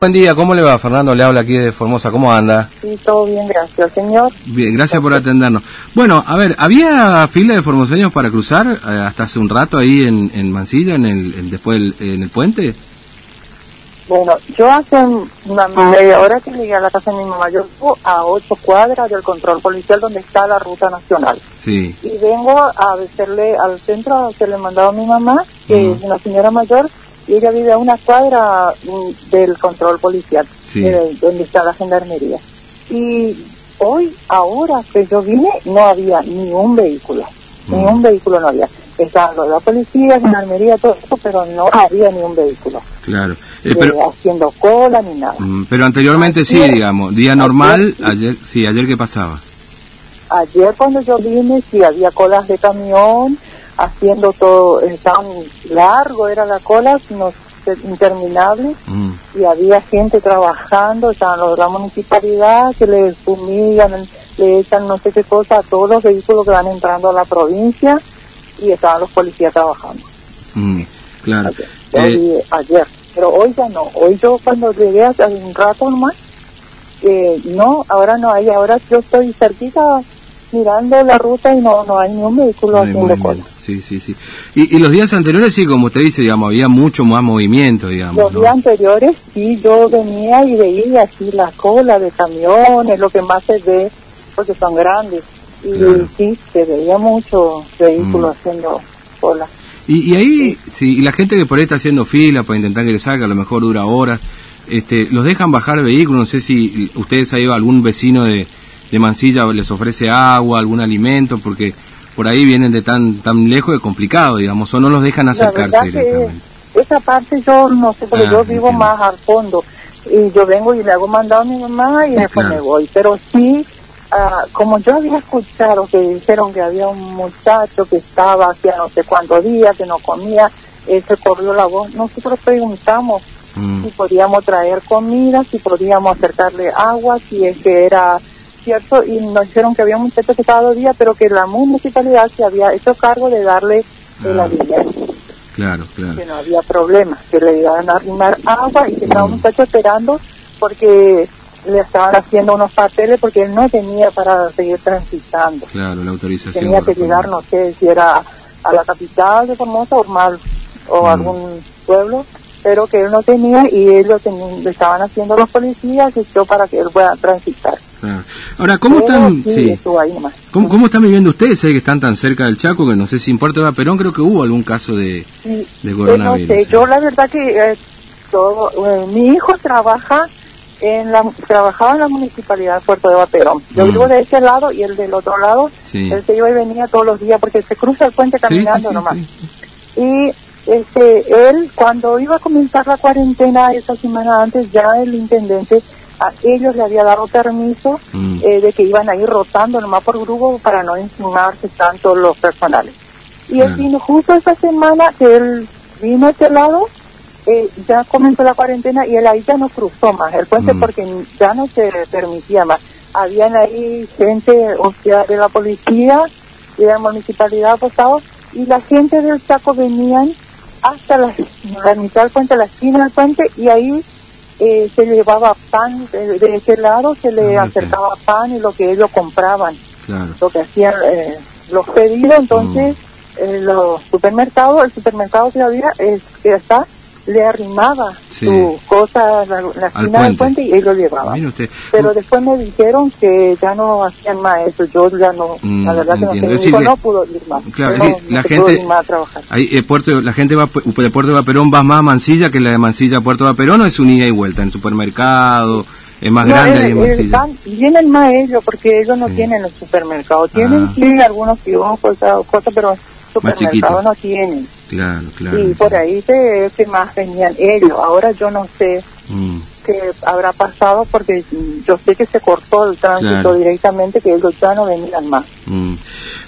Buen día, ¿cómo le va? Fernando le habla aquí de Formosa, ¿cómo anda? Sí, todo bien, gracias, señor. Bien, gracias por atendernos. Bueno, a ver, ¿había fila de formoseños para cruzar eh, hasta hace un rato ahí en, en Mansilla, en el, después en el puente? Bueno, yo hace una media hora que llegué a la casa de mi mamá, yo vivo a ocho cuadras del control policial donde está la ruta nacional. Sí. Y vengo a decirle al centro que le mandaba a mi mamá, que es una señora mayor, y ella vive a una cuadra mm, del control policial, donde está la gendarmería. Y hoy, ahora que yo vine, no había ni un vehículo, ni mm. un vehículo no había. De la policía, gendarmería, todo eso, pero no había ni un vehículo. Claro. Eh, pero, haciendo cola ni nada. Mm, pero anteriormente sí, digamos, día normal, ayer, sí, ayer qué pasaba. Ayer cuando yo vine sí había colas de camión, haciendo todo, tan largo era la cola, no, interminable, mm. y había gente trabajando, estaban los de la municipalidad que le fumigan, le echan no sé qué cosa a todos los vehículos que van entrando a la provincia, y estaban los policías trabajando. Mm, claro. Eh, ayer, pero hoy ya no, hoy yo cuando llegué hace un rato nomás, eh, no, ahora no hay, ahora yo estoy cerquita mirando la ruta y no, no hay ni un vehículo haciendo cola sí, sí, sí. Y, los días anteriores, sí, como usted dice, digamos, había mucho más movimiento, digamos. Los días anteriores, sí, yo venía y veía así la cola de camiones, lo que más se ve, porque son grandes. Y sí, se veía mucho vehículo mm. haciendo cola. Y, ahí, sí. y la gente que por ahí está haciendo fila para intentar que le salga, a lo mejor dura horas, este, los dejan bajar vehículos, no sé si ustedes ha ido algún vecino de, de Mansilla les ofrece agua, algún alimento, porque por ahí vienen de tan tan lejos es complicado, digamos, o no los dejan acercarse directamente. esa parte yo no sé, porque yo ah, vivo más al fondo y yo vengo y le hago mandado a mi mamá y después me voy, pero sí, ah, como yo había escuchado que dijeron que había un muchacho que estaba hacía no sé cuántos días, que no comía, se corrió la voz, nosotros preguntamos mm. si podíamos traer comida, si podíamos acercarle agua, si es que era cierto, y nos dijeron que había un muchacho que estaba días, pero que la municipalidad se había hecho cargo de darle ah, Claro, claro. Que no había problema, que le iban a arrimar agua y que estaba un mm. muchacho esperando porque le estaban haciendo unos papeles porque él no tenía para seguir transitando. Claro, la autorización. Tenía que llegar, no sé si era a la capital de Formosa o, mal, o mm. algún pueblo, pero que él no tenía y ellos le estaban haciendo los policías y yo para que él pueda transitar. Ahora, ¿cómo están, ¿cómo, están viviendo ustedes? Sé que están tan cerca del Chaco que no sé si en Puerto de Perón creo que hubo algún caso de, de coronavirus. No sé, yo la verdad que eh, todo, eh, mi hijo trabaja en la, trabajaba en la municipalidad de Puerto de Vaperón. Yo mm. vivo de ese lado y el del otro lado, él se iba y venía todos los días porque se cruza el puente caminando nomás. Y este, él, cuando iba a comenzar la cuarentena esa semana antes, ya el intendente a ellos le había dado permiso mm. eh, de que iban a ir rotando nomás por grupo para no encimarse tanto los personales. Y él vino justo esa semana que él vino a este lado, eh, ya comenzó la cuarentena y él ahí ya no cruzó más el puente mm. porque ya no se permitía más. Habían ahí gente, o sea, de la policía y de la municipalidad apostado y la gente del Chaco venían hasta la, la mitad del puente, la esquina del puente y ahí eh, se llevaba pan de, ese lado, se le ah, acercaba pan y lo que ellos compraban, lo que hacían eh, los pedidos, entonces mm. eh, los supermercados, el supermercado había, es, que está, le arrimaba su cosa la, la esquina del puente y ellos llevaban. Pero después me dijeron que ya no hacían más eso, yo ya no, mm, la verdad que no, tengo, no pudo ir más. Claro, la gente, más a trabajar. Ahí, eh, puerto, la gente va de Puerto de Vaperón va más a Mansilla que la de Mansilla a Puerto de Vaperón o es un ida y vuelta en supermercado. Es más grande ahí en Mansilla. vienen más ellos porque ellos no tienen el supermercado. Tienen ah. sí algunos cosas, cosas, pero supermercado no tienen. Claro, claro. Y por ahí se, se más venían ellos. Ahora yo no sé mm. qué habrá pasado porque yo sé que se cortó el tránsito directamente, que ellos ya no venían más. Mm.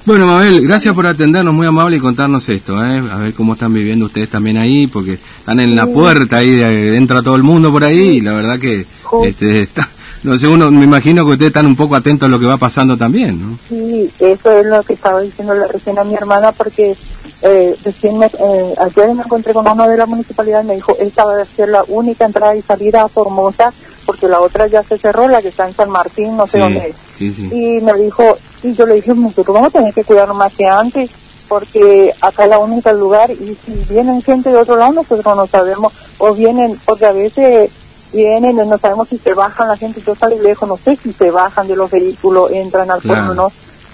Bueno, Mabel, gracias por atendernos, muy amable y contarnos esto, ¿eh? a ver cómo están viviendo ustedes también ahí, porque están en la puerta ahí, entra todo el mundo por ahí y la verdad que este, está, no sé, uno, me imagino que ustedes están un poco atentos a lo que va pasando también, ¿no? Sí, eso es lo que estaba diciendo recién a mi hermana, porque eh, recién eh, ayer me encontré con uno de la municipalidad y me dijo, esta va a ser la única entrada y salida a Formosa porque la otra ya se cerró, la que está en San Martín, no sé dónde es. Y me dijo, y yo le dije, nosotros vamos a tener que cuidarnos más que antes porque acá es la única lugar y si vienen gente de otro lado nosotros no sabemos o vienen, porque a veces vienen y no sabemos si se bajan la gente, yo salí lejos, no sé si se bajan de los vehículos, entran al pueblo o no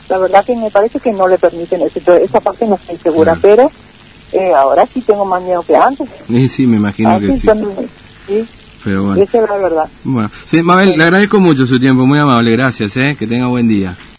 la verdad que me parece que no le permiten eso. esa parte no estoy segura, pero eh, ahora sí tengo más miedo que antes. Sí, sí, me imagino que sí. sí. Pero bueno. Esa es la verdad. Bueno, sí, Mabel, le agradezco mucho su tiempo, muy amable, gracias, ¿eh? que tenga buen día.